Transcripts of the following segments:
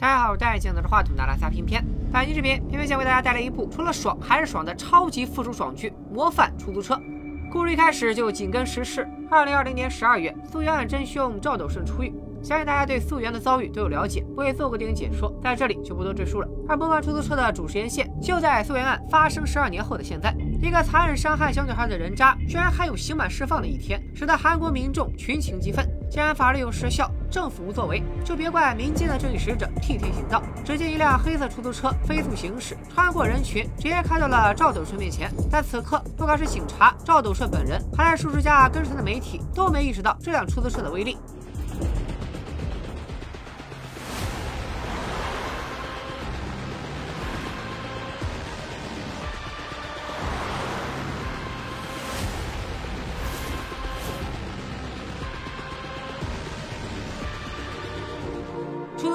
大家好，我是戴眼镜拿着话筒的拉撒偏偏。本期视频，偏偏想为大家带来一部除了爽还是爽的超级复仇爽剧《模范出租车》。故事一开始就紧跟时事。二零二零年十二月，素媛案真凶赵斗顺出狱。相信大家对素媛的遭遇都有了解，我也做过电影解说，在这里就不多赘述了。而《模范出租车》的主时间线就在素媛案发生十二年后的现在。一个残忍伤害小女孩的人渣，居然还有刑满释放的一天，使得韩国民众群情激愤。既然法律有时效，政府无作为，就别怪民间的正义使者替天行道。只见一辆黑色出租车飞速行驶，穿过人群，直接开到了赵斗顺面前。但此刻，不管是警察赵斗顺本人，还是数十家跟随的媒体，都没意识到这辆出租车的威力。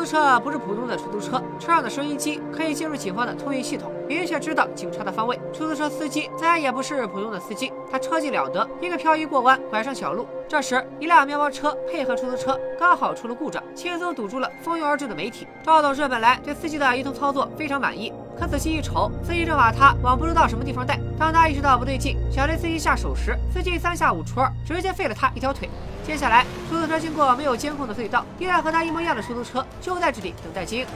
车不是普通的出租车，车上的收音机可以进入警方的通讯系统，明确知道警察的方位。出租车司机自然也不是普通的司机，他车技了得，一个漂移过弯，拐上小路。这时，一辆面包车配合出租车，刚好出了故障，轻松堵住了蜂拥而至的媒体。赵董事本来对司机的一通操作非常满意，可仔细一瞅，司机正把他往不知道什么地方带。当他意识到不对劲，想对司机下手时，司机三下五除二，直接废了他一条腿。接下来，出租车经过没有监控的隧道，一辆和他一模一样的出租车就在这里等待接应。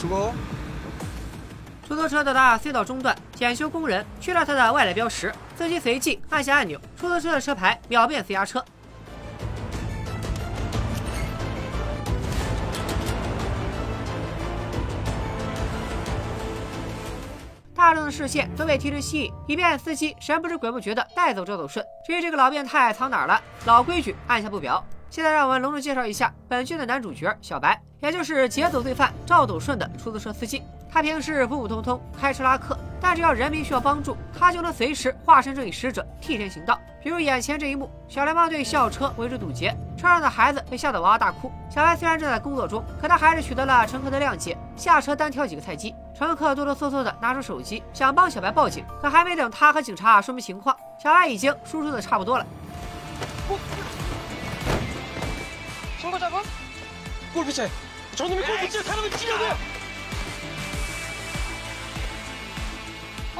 수 고。 出租车到达隧道中段，检修工人去掉他的外来标识，司机随即按下按钮，出租车的车牌秒变私家车。视线都被提着吸引，以便司机神不知鬼不觉的带走赵斗顺。至于这个老变态藏哪儿了，老规矩，按下不表。现在让我们隆重介绍一下本剧的男主角小白，也就是劫走罪犯赵斗顺的出租车司机。他平时普普通通，开车拉客，但只要人民需要帮助，他就能随时化身正义使者，替天行道。比如眼前这一幕，小流氓对校车围追堵截，车上的孩子被吓得哇哇大哭。小白虽然正在工作中，可他还是取得了乘客的谅解，下车单挑几个菜鸡。乘客哆哆嗦嗦的拿出手机，想帮小白报警，可还没等他和警察说明情况，小白已经输出的差不多了。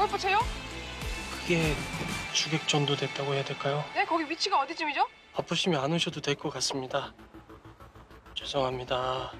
신고자분골프채저놈이골프채사람을찌려고요 골프채요? 그게 주객 전도됐다고 해야 될까요? 네, 거기 위치가 어디쯤이죠? 바쁘시면 안 오셔도 될 것 같습니다. 죄송합니다.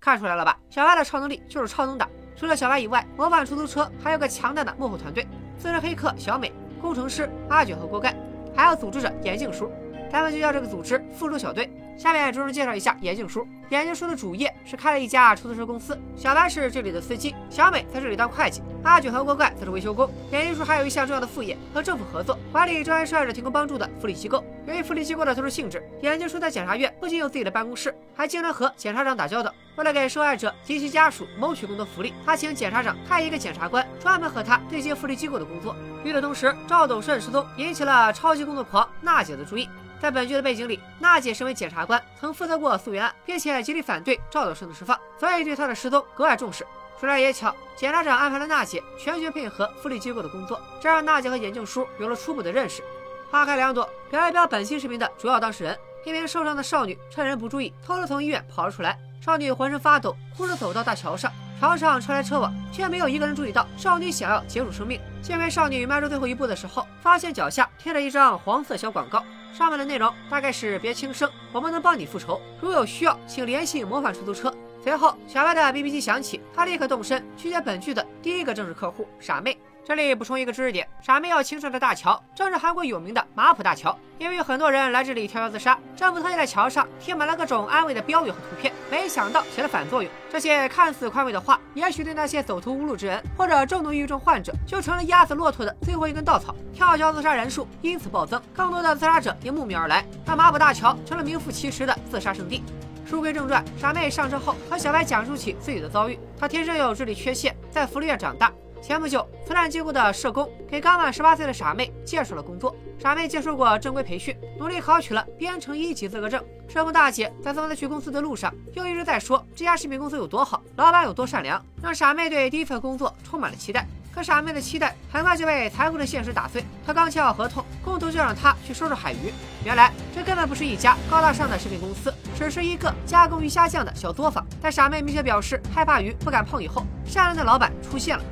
看出来了吧？小白的超能力就是超能打。除了小白以外，模范出租车还有个强大的幕后团队：私人黑客小美、工程师阿卷和锅盖，还有组织者眼镜叔。咱们就叫这个组织“复仇小队”。 下面着重介绍一下眼镜叔。眼镜叔的主业是开了一家出租车公司，小白是这里的司机，小美在这里当会计，阿卷和锅盖则是维修工。眼镜叔还有一项重要的副业，和政府合作，管理专业受害者提供帮助的福利机构。由于福利机构的特殊性质，眼镜叔在检察院不仅有自己的办公室，还经常和检察长打交道。为了给受害者及其家属谋取更多福利，他请检察长派一个检察官专门和他对接福利机构的工作。与此同时，赵斗顺失踪引起了超级工作狂娜姐的注意。在本剧的背景里，娜姐身为检察官，曾负责过素媛案，并且极力反对赵斗顺的释放，所以对她的失踪格外重视。说来也巧，检察长安排了娜姐全权配合福利机构的工作，这让娜姐和眼镜叔有了初步的认识。花开两朵，表一表本期视频的主要当事人：一名受伤的少女趁人不注意，偷偷从医院跑了出来。少女浑身发抖，哭着走到大桥上，桥上车来车往，却没有一个人注意到少女想要结束生命。幸亏少女迈出最后一步的时候，发现脚下贴着一张黄色小广告。上面的内容大概是别轻生，我们能帮你复仇。如有需要，请联系模范出租车。随后，小白的 BB 机响起，他立刻动身去接本剧的第一个正式客户傻妹。这里补充一个知识点：傻妹要清上的大桥正是韩国有名的马浦大桥。因为有很多人来这里跳桥自杀，政府特意在桥上贴满了各种安慰的标语和图片，没想到起了反作用。这些看似宽慰的话，也许对那些走投无路之人或者重度抑郁症患者，就成了压死骆驼的最后一根稻草。跳桥自杀人数因此暴增，更多的自杀者也慕名而来，让马浦大桥成了名副其实的自杀圣地。书归正传，傻妹上车后和小白讲述起自己的遭遇。她天生有智力缺陷，在福利院长大。前不久，慈善机构的社工给刚满十八岁的傻妹介绍了工作。傻妹接受过正规培训，努力考取了编程一级资格证。社工大姐在送她去公司的路上，又一直在说这家食品公司有多好，老板有多善良，让傻妹对第一份工作充满了期待。可傻妹的期待很快就被残酷的现实打碎。她刚签好合同，工头就让她去收拾海鱼。原来这根本不是一家高大上的食品公司，只是一个加工鱼虾酱的小作坊。在傻妹明确表示害怕鱼不敢碰以后，善良的老板出现了。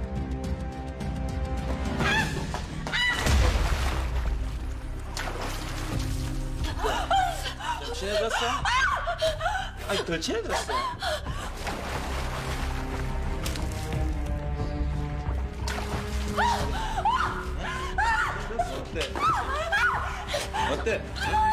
친해졌어? 아니 더 친해졌어. 어때? 어때?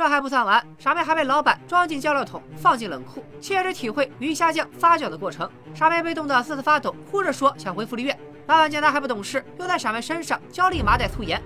这还不算完傻妹还被老板装进酱料桶放进冷库切实体会鱼虾酱发酵的过程。傻妹被冻得瑟瑟发抖哭着说想回福利院。老板见他还不懂事又在傻妹身上浇立马袋粗盐。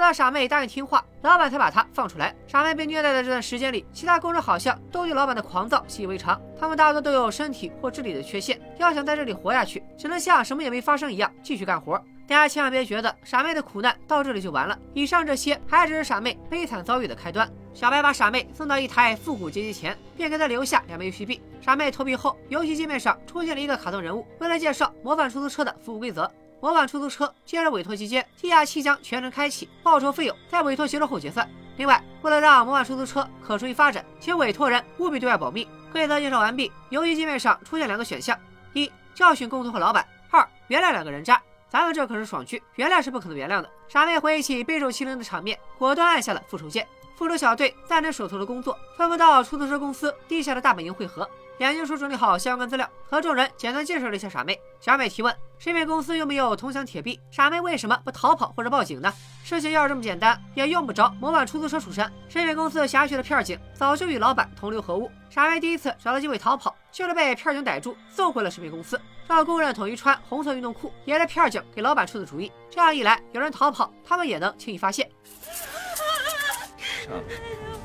直到傻妹答应听话，老板才把她放出来。傻妹被虐待的这段时间里，其他工人好像都对老板的狂躁习以为常。他们大多都有身体或智力的缺陷，要想在这里活下去，只能像什么也没发生一样继续干活。大家千万别觉得傻妹的苦难到这里就完了，以上这些还只是傻妹悲惨遭遇的开端。小白把傻妹送到一台复古街机前，便给她留下两枚游戏币。傻妹投币后，游戏界面上出现了一个卡通人物，为了介绍模范出租车的服务规则。模板出租车接着委托期间，地下气将全程开启，报酬费用在委托结束后结算。另外，为了让模板出租车可持续发展，请委托人务必对外保密。规则介绍完毕，游戏界面上出现两个选项：一、教训工头和老板；二、原谅两个人渣。咱们这可是爽剧，原谅是不可能原谅的。傻妹回忆起备受欺凌的场面，果断按下了复仇键。复仇小队暂停手头的工作，纷纷到出租车公司地下的大本营汇合。眼镜叔整理好相关资料，和众人简单介绍了一下傻妹。小美提问：食品公司又没有铜墙铁壁，傻妹为什么不逃跑或者报警呢？事情要是这么简单，也用不着模仿出租车出身。食品公司辖区的片警早就与老板同流合污。傻妹第一次找到机会逃跑，就是被片警逮住，送回了食品公司，让工人统一穿红色运动裤，也是片警给老板出的主意。这样一来，有人逃跑，他们也能轻易发现。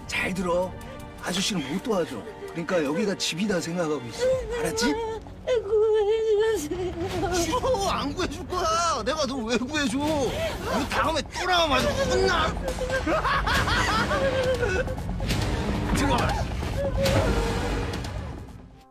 잘 그러니까 여기가 집이다 생각하고 있어. 알았지? 싫어 안 구해줄 거야. 내가 너 왜 구해줘? 너 다음에 또 아주 혼나. 들어와.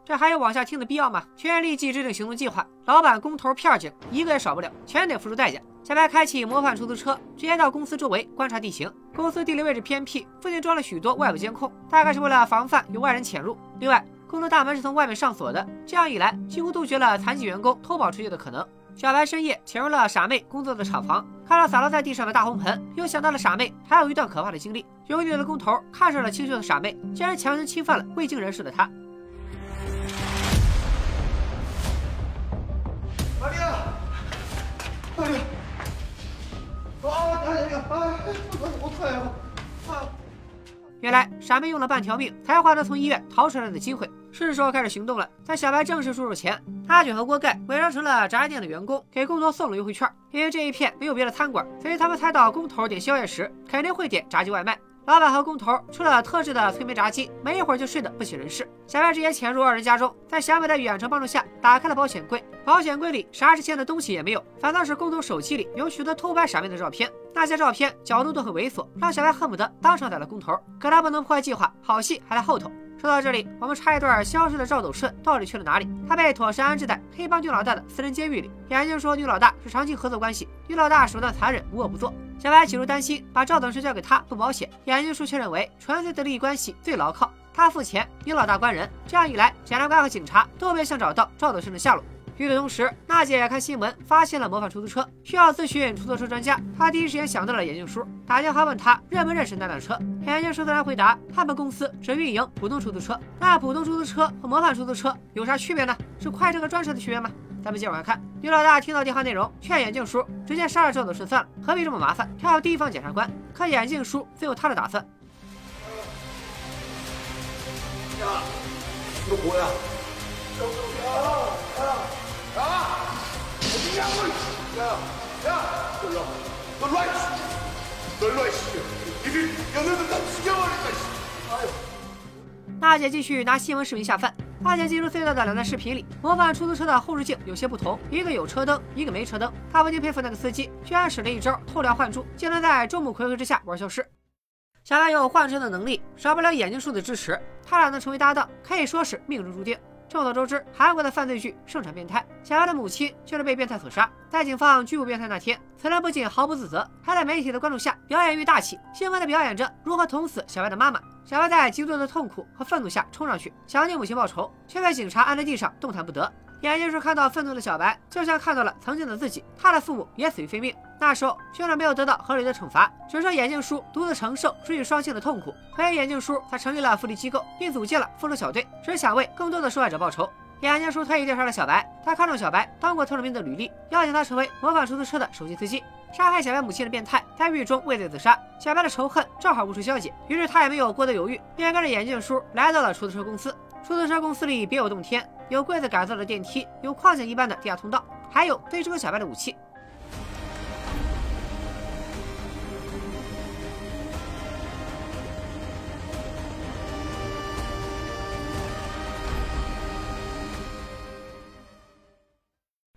这还有往下听的必要吗？全员立即制定行动计划，老板、工头、片警一个也少不了，全得付出代价。小白开启模范出租车，直接到公司周围观察地形。公司地理位置偏僻，附近装了许多外部监控，大概是为了防范有外人潜入。另外，公司大门是从外面上锁的，这样一来，几乎杜绝了残疾员工偷跑出去的可能。小白深夜潜入了傻妹工作的厂房，看到洒落在地上的大红盆，又想到了傻妹还有一段可怕的经历。有个女的工头看上了清秀的傻妹，竟然强行侵犯了未经人事的她。阿丽啊，阿丽，啊，阿丽啊，哎，我怎么退啊？原来傻妹用了半条命，才换得从医院逃出来的机会。是时候开始行动了。在小白正式出手前，阿卷和锅盖伪装成了炸鸡店的员工，给工头送了优惠券。因为这一片没有别的餐馆，所以他们猜到工头点宵夜时肯定会点炸鸡外卖。老板和工头吃了特制的催眠炸鸡，没一会儿就睡得不省人事。小白直接潜入二人家中，在小美的远程帮助下打开了保险柜。保险柜里啥值钱的东西也没有，反倒是工头手机里有许多偷拍傻妹的照片。那些照片角度都很猥琐，让小白恨不得当场宰了工头。可他不能破坏计划，好戏还在后头。说到这里，我们插一段消失的赵斗顺到底去了哪里？他被妥善安置在黑帮女老大的私人监狱里。眼镜说女老大是长期合作关系，女老大手段残忍，无恶不作。小白起初担心把赵斗顺交给他不保险，眼镜叔却认为纯粹的利益关系最牢靠，他付钱，女老大关人。这样一来，检察官和警察都别想找到赵德顺的下落。与此同时，娜姐看新闻发现了模范出租车，需要咨询出租车专家。她第一时间想到了眼镜叔，打电话问他认不认识那辆车。眼镜叔自然回答，他们公司只运营普通出租车。那普通出租车和模范出租车有啥区别呢？是快车和专车的区别吗？咱们接着往下看。于老大听到电话内容，劝眼镜叔直接杀了赵子顺算了，何必这么麻烦，跳到地方检察官。可眼镜叔自有他的打算。大姐继续拿新闻视频下饭。大姐进入隧道的两段视频里，模仿出租车的后视镜有些不同，一个有车灯，一个没车灯。他不禁佩服那个司机，居然使了一招偷梁换柱，竟然在众目睽睽之下玩消失。小白有换车的能力，少不了眼镜叔的支持，他俩能成为搭档，可以说是命中注定。众所周知，韩国的犯罪剧盛产变态，小白的母亲就是被变态所杀。在警方拘捕变态那天，此人不仅毫不自责，还在媒体的关注下表演欲大起，兴奋地表演着如何捅死小白的妈妈。小白在极度的痛苦和愤怒下冲上去，想要替母亲报仇，却被警察按在地上动弹不得。眼镜叔看到愤怒的小白，就像看到了曾经的自己，他的父母也死于非命。那时候，凶手没有得到合理的惩罚，只是眼镜叔独自承受失去双亲的痛苦。所以，眼镜叔才成立了福利机构，并组建了复仇小队，只想为更多的受害者报仇。眼镜叔特意调查了小白，他看中小白当过特种兵的履历，邀请他成为魔法出租车的首席司机。杀害小白母亲的变态在狱中畏罪自杀，小白的仇恨正好无处消解，于是他也没有过多犹豫，便跟着眼镜叔来到了出租车公司。出租车公司里别有洞天，有柜子改造的电梯，有矿井一般的地下通道，还有可以追小白的武器。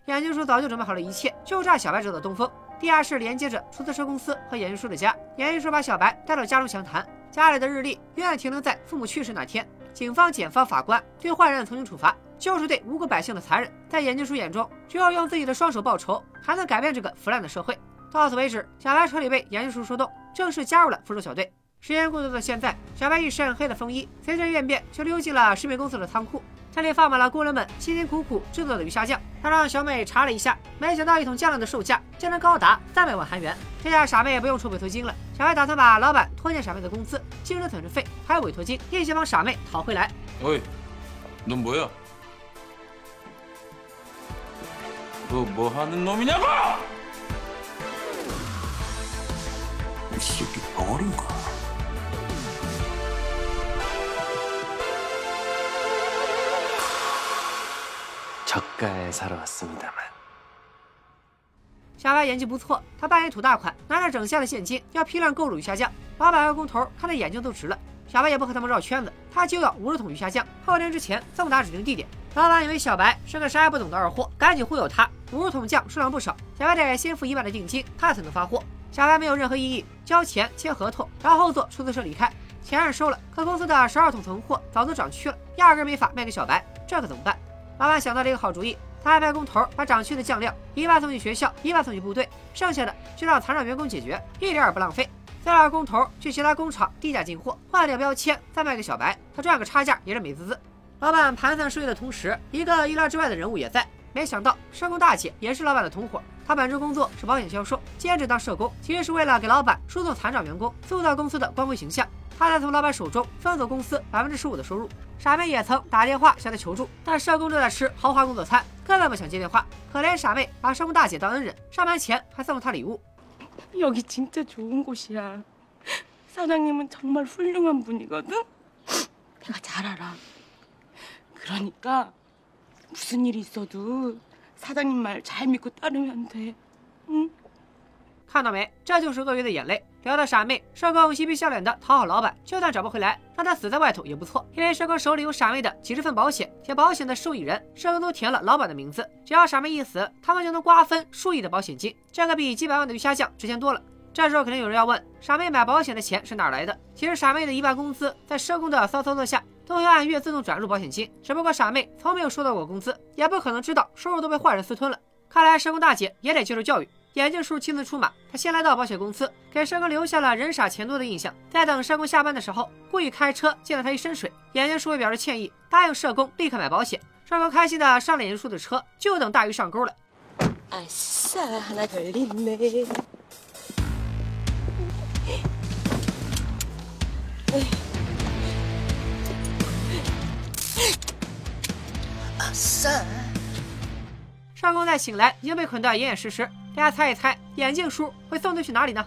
眼镜叔早就准备好了一切，就差小白惹的东风。地下室连接着出租车公司和眼镜叔的家。眼镜叔把小白带到家中详谈，家里的日历永远停留在父母去世那天。警方、检方、法官对坏人的从轻处罚，就是对无辜百姓的残忍。在眼镜叔眼中，只有用自己的双手报仇，才能改变这个腐烂的社会。到此为止，小白彻底被眼镜叔说动，正式加入了复仇小队。时间过渡到现在，小白一身黑的风衣，随着怨变就溜进了食品公司的仓库。这里放满了工人们辛辛苦苦制作的鱼虾酱。他让小美查了一下，没想到一桶酱料的售价竟然高达三百万韩元。这下傻妹也不用出委托金了。小白打算把老板拖欠傻妹的工资、精神损失费还有委托金一起帮傻妹讨回来。어이넌뭐야너뭐하는놈이냐고 이 새끼 벙어리인가? 저가에 사러 왔습니다만 小白演技不错，他扮演土大款，拿着整箱的现金要批量购入鱼虾酱。老板和工头看的眼睛都直了。小白也不和他们绕圈子，他就要五十桶鱼虾酱，后天之前送达指定地点。老板以为小白是个啥也不懂的二货，赶紧忽悠他。五十桶酱数量不少，小白得先付一万的定金，他才能发货。小白没有任何异议，交钱签合同，然后坐出租车离开。钱是收了，可公司的十二桶存货早都涨区了，压根没法卖给小白，这可怎么办？ 老板想到了一个好主意。他安排工头把涨区的酱料一半送去学校，一半送去部队，剩下的就让残障员工解决，一点也不浪费。再让工头去其他工厂低价进货，换掉标签，再卖给小白，他赚个差价也是美滋滋。老板盘算收益的同时，一个意料之外的人物也在。没想到社工大姐也是老板的同伙，她本职工作是保险销售，兼职当社工，其实是为了给老板输送残障员工，塑造公司的光辉形象。他在从老板手中分走公司百分之十五的收入。傻妹也曾打电话向他求助，但社工正在吃豪华工作餐，根本不想接电话。可怜傻妹把社工大姐当恩人，上班前还送了她礼物。 여기 진짜 좋은 곳이야. 사장님은 정말 훌륭한 분이거든. 내가 잘 알아. 그러니까 무슨 일이 있어도 사장님 말 잘 믿고 따르면 돼. 응? 看到没？这就是鳄鱼的眼泪。聊到傻妹，社工嬉皮笑脸的讨好老板，就算找不回来，让他死在外头也不错。因为社工手里有傻妹的几十份保险，且保险的受益人社工都填了老板的名字。只要傻妹一死，他们就能瓜分数亿的保险金，这个比几百万的鱼虾酱值钱多了。这时候肯定有人要问，傻妹买保险的钱是哪来的？其实傻妹的一半工资在社工的骚操作下 都会按月自动转入保险金，只不过傻妹从没有收到过工资，也不可能知道收入都被坏人私吞了。看来社工大姐也得接受教育。眼镜叔亲自出马，他先来到保险公司，给社工留下了人傻钱多的印象。在等社工下班的时候，故意开车溅了他一身水。眼镜叔也表示歉意，答应社工立刻买保险。社工开心的上了眼镜叔的车，就等大鱼上钩了。上工在醒来，已经被捆得严严实实。大家猜一猜，眼镜叔会送他去哪里呢？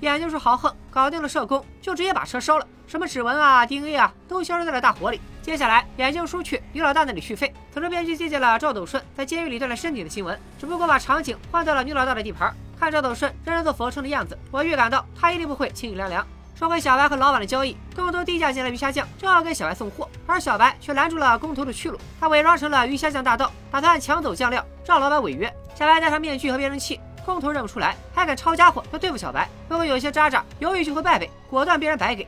眼镜叔豪横，搞定了社工，就直接把车烧了。什么指纹啊、DNA 啊，都消失在了大火里。接下来，眼镜叔去女老大那里续费。同时，编剧借鉴了赵斗顺在监狱里锻炼身体的新闻，只不过把场景换到了女老大的地盘。看赵斗顺认真做俯卧撑的样子，我预感到他一定不会轻易凉凉。说回小白和老板的交易，工头低价进来鱼虾酱，正要给小白送货，而小白却拦住了工头的去路。他伪装成了鱼虾酱大盗，打算抢走酱料，让老板违约。小白戴上面具和变声器，工头认不出来，还敢抄家伙要对付小白。不过有些渣渣犹豫就会败北，果断被人白给。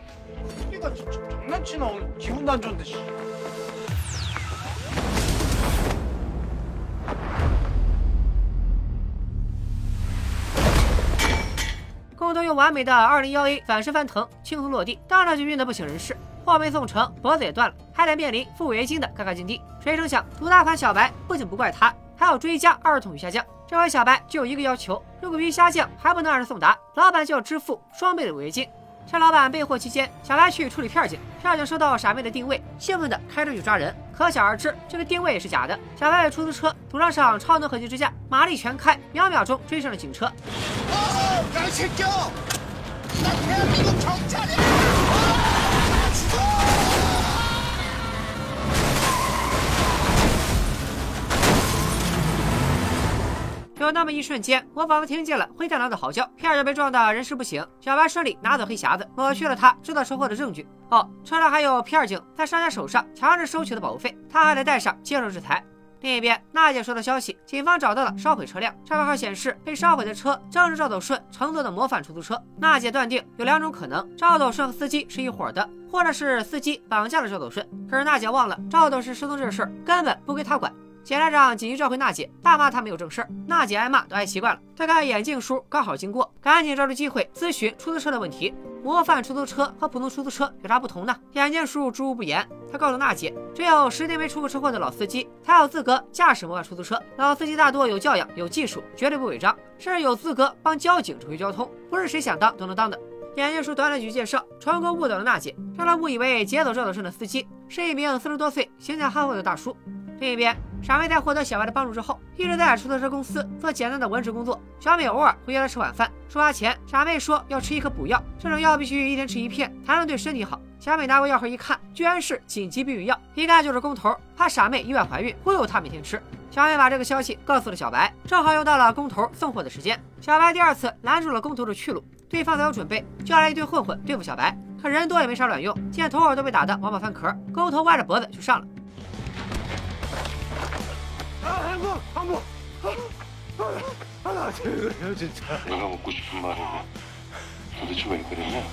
完美的二零幺 A 反身翻腾，轻松落地，当场就晕得不省人事。货没送成，脖子也断了，还得面临付违约金的尴尬境地。谁成想，赌大款小白不仅不怪他，还要追加二桶鱼虾酱。这回小白只有一个要求：如果鱼虾酱还不能按时送达，老板就要支付双倍的违约金。趁老板备货期间，小白去处理片警。片警收到傻妹的定位，兴奋地开车去抓人。可想而知，这个定位也是假的。小白的出租车涂上上超能合金支架，马力全开，秒秒钟追上了警车。有那么一瞬间，我仿佛听见了。灰太狼的嚎叫。片儿被撞得人事不省，小白顺利拿走黑匣子，抹去了。他制造车祸的证据。哦，车上还有片儿警在商家手上强制收取的保护费，他还得带上接受制裁。另一边，娜姐收到消息，警方找到了烧毁车辆，车牌号显示被烧毁的车正是赵斗顺乘坐的模范出租车。娜姐断定有两种可能：赵斗顺和司机是一伙的，或者是司机绑架了赵斗顺。可是娜姐忘了，赵斗顺失踪这事儿根本不归她管。检察长紧急召回娜姐，大骂她没有正事儿。娜姐挨骂都挨习惯了。再看眼镜叔刚好经过，赶紧抓住机会咨询出租车的问题。模范出租车和普通出租车有啥不同呢？眼镜叔知无不言，他告诉娜姐，只有十年没出过车祸的老司机才有资格驾驶模范出租车。老司机大多有教养、有技术，绝对不违章，甚至有资格帮交警指挥交通，不是谁想当都能当的。眼镜叔短短几句介绍，成功误导了娜姐，让她误以为劫走赵德胜的司机是一名四十多岁、形象憨厚的大叔。另一边，傻妹在获得小白的帮助之后，一直在出租车公司做简单的文职工作。小美偶尔会约她吃晚饭。出发前，傻妹说要吃一颗补药，这种药必须一天吃一片，才能对身体好。小美拿过药盒一看，居然是紧急避孕药，一看就是工头怕傻妹意外怀孕，忽悠她每天吃。小美把这个消息告诉了小白，正好又到了工头送货的时间。小白第二次拦住了工头的去路，对方早有准备，叫来一堆混混对付小白。可人多也没啥卵用，见头儿都被打得王八翻壳，工头歪着脖子就上了。 내가 묻고 싶은 말은 도대체 왜 그랬냐?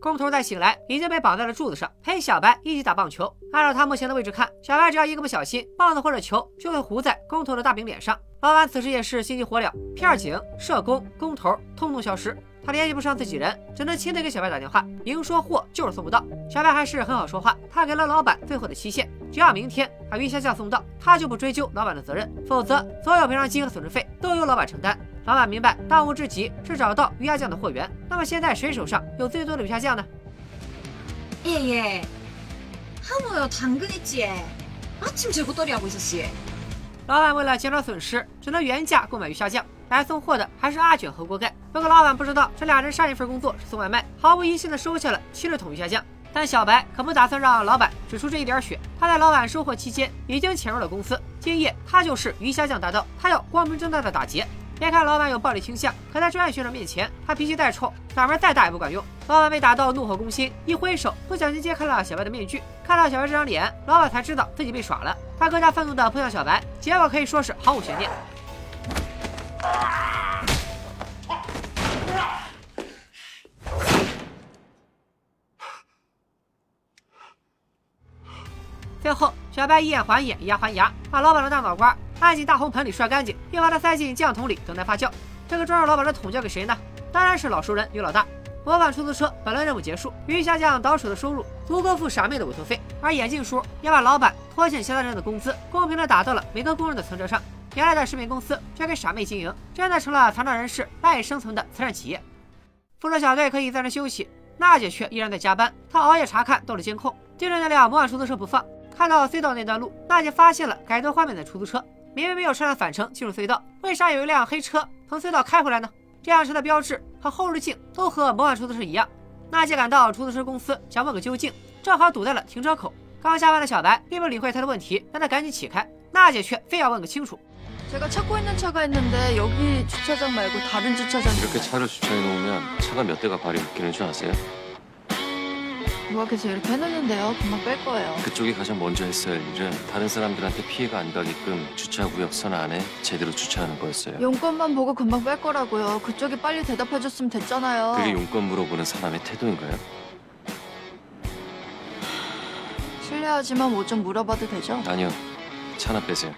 工头再醒来，已经被绑在了柱子上，陪小白一起打棒球。按照他目前的位置看，小白只要一个不小心，棒子或者球就会糊在工头的大饼脸上。老板此时也是心急火燎，片警、社工、工头通通消失， 他联系不上自己人，只能亲自给小白打电话，明说货就是送不到。小白还是很好说话，他给了老板最后的期限，只要明天把鱼虾酱送到，他就不追究老板的责任，否则所有赔偿金和损失费都由老板承担。老板明白，当务之急是找到鱼虾酱的货源。那么现在谁手上有最多的鱼虾酱呢？ 예예 한우요 당근 있지 아침 재고떨이 하고 있었지 老板为了减少损失，只能原价购买鱼虾酱。 来送货的还是阿卷和锅盖。不过老板不知道这俩人上一份工作是送外卖，毫无疑心的收下了七十桶鱼虾酱。但小白可不打算让老板只出这一点血。他在老板收货期间已经潜入了公司，今夜他就是鱼虾酱大盗，他要光明正大的打劫。别看老板有暴力倾向，可在专业学生面前，他脾气再臭，嗓门再大也不管用。老板被打到怒火攻心，一挥手，不小心揭开了小白的面具。看到小白这张脸，老板才知道自己被耍了。他更加愤怒地扑向小白，结果可以说是毫无悬念。最后，小白以眼还眼，以牙还牙，把老板的大脑瓜按进大红盆里涮干净，又把它塞进酱桶里等待发酵。这个装着老板的桶交给谁呢？当然是老熟人于老大。模范出租车本轮任务结束，鱼虾酱倒手的收入足够付傻妹的委托费，而眼镜叔也把老板拖欠其他人的工资公平的打到了每个工人的存折上。原来的食品公司交给傻妹经营，真的成了残障人士赖以生存的慈善企业。复仇小队可以暂时休息，娜姐却依然在加班。她熬夜查看道路监控，盯着那辆模范出租车不放。看到隧道那段路，娜姐发现了改头换面的出租车。明明没有车辆返程进入隧道，为啥有一辆黑车从隧道开回来呢？这辆车的标志和后视镜都和魔幻出租车一样。娜姐赶到出租车公司，想问个究竟，正好堵在了停车口。刚下班的小白并不理会她的问题，让她赶紧起开。娜姐却非要问个清楚。 제가 찾고 있는 차가 있는데 여기 주차장 말고 다른 주차장 이렇게 차를 주차해 놓으면 차가 몇 대가 발이 묶이는 줄 아세요? 누가께서 이렇게 해놨는데요. 금방 뺄 거예요. 그쪽이 가장 먼저 했어야 할 일은 다른 사람들한테 피해가 안 가게끔 주차구역 선 안에 제대로 주차하는 거였어요. 용건만 보고 금방 뺄 거라고요. 그쪽이 빨리 대답해줬으면 됐잖아요. 그게 용건 물어보는 사람의 태도인가요? 실례하지만 뭐 좀 물어봐도 되죠? 아니요. 차나 빼세요.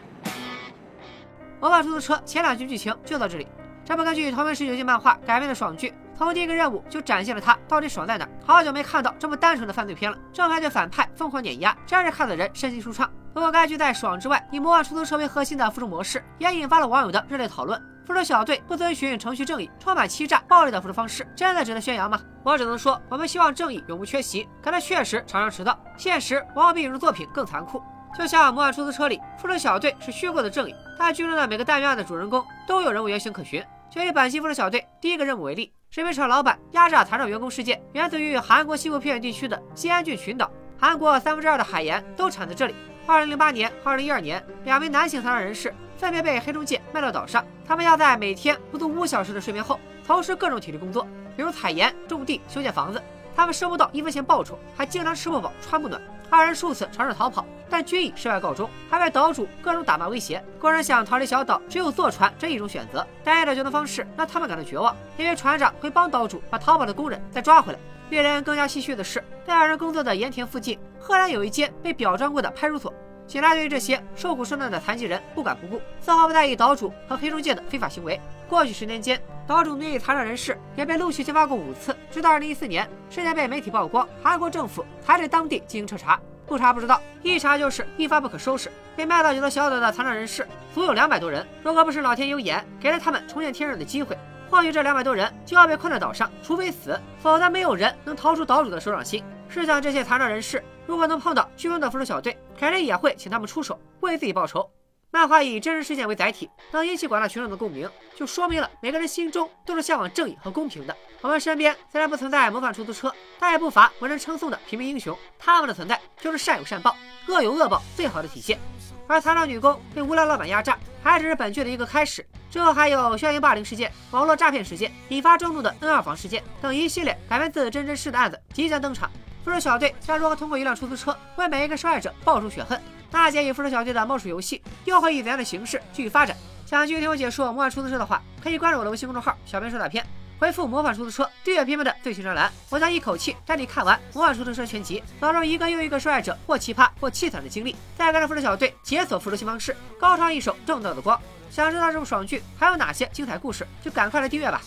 魔法出租车前两集剧情就到这里。这部根据同名十九集漫画改编的爽剧，从第一个任务就展现了它到底爽在哪。好久没看到这么单纯的犯罪片了，正派对反派疯狂碾压，真是看的人身心舒畅。不过该剧在爽之外，以魔幻出租车为核心的复仇模式，也引发了网友的热烈讨论。复仇小队不遵循程序正义，充满欺诈暴力的复仇方式，真的值得宣扬吗？我只能说，我们希望正义永不缺席，可它确实常常迟到，现实往往比影视作品更残酷。就像《魔幻出租车》里，复仇小队是虚构的正义，但剧中的每个单元的主人公都有人物原型可循。就以本期复仇小队第一个任务为例，食品厂老板压榨残障员工事件，源自于韩国西部偏远地区的西安郡群岛，韩国三分之二的海盐都产自这里。二零零八年、二零一二年，两名男性残障人士分别被黑中介卖到岛上，他们要在每天不足五小时的睡眠后，从事各种体力工作，比如采盐、种地、修建房子。他们收不到一分钱报酬，还经常吃不饱、穿不暖。二人数次尝试逃跑，但均以失败告终，还被岛主各种打骂威胁。工人想逃离小岛，只有坐船这一种选择。单一的交通方式让他们感到绝望，因为船长会帮岛主把逃跑的工人再抓回来。令人更加唏嘘的是，在二人工作的盐田附近，赫然有一间被表彰过的派出所。警察对于这些受苦受难的残疾人不管不顾，丝毫不在意岛主和黑中介的非法行为。过去十年间，岛主虐残障人士也被陆续揭发过五次，直到二零一四年，事件被媒体曝光，韩国政府才对当地进行彻查。不查不知道，一查就是一发不可收拾。被卖到九个小岛的残障人士足有两百多人，如果不是老天有眼，给了他们重见天日的机会，或许这两百多人就要被困在岛上，除非死，否则没有人能逃出岛主的手掌心。试想，这些残障人士如果能碰到飓风的复仇小队，肯定也会请他们出手，为自己报仇。漫画以真实事件为载体，能引起广大群众的共鸣，就说明了每个人心中都是向往正义和公平的。我们身边虽然不存在模范出租车，但也不乏为人称颂的平民英雄，他们的存在就是善有善报，恶有恶报最好的体现。而残障女工被无良老板压榨，还只是本剧的一个开始，之后还有校园霸凌事件、网络诈骗事件、引发众怒的 N 二房事件等一系列改编自真真实的案子即将登场。复仇小队将如何通过一辆出租车为每一个受害者报仇雪恨？娜姐与复仇小队的冒充游戏又会以怎样的形式继续发展？想继续听我解说《魔幻出租车》的话，可以关注我的微信公众号“小编说大片”，回复“魔幻出租车”订阅片片的最新专栏，我将一口气带你看完《魔幻出租车》全集，当中一个又一个受害者或奇葩或凄惨的经历，再跟着复仇小队解锁复仇新方式，高唱一首正道的光。想知道这部爽剧还有哪些精彩故事，就赶快来订阅吧！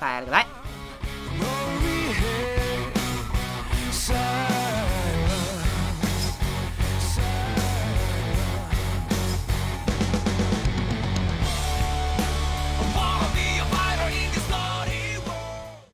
拜了个拜。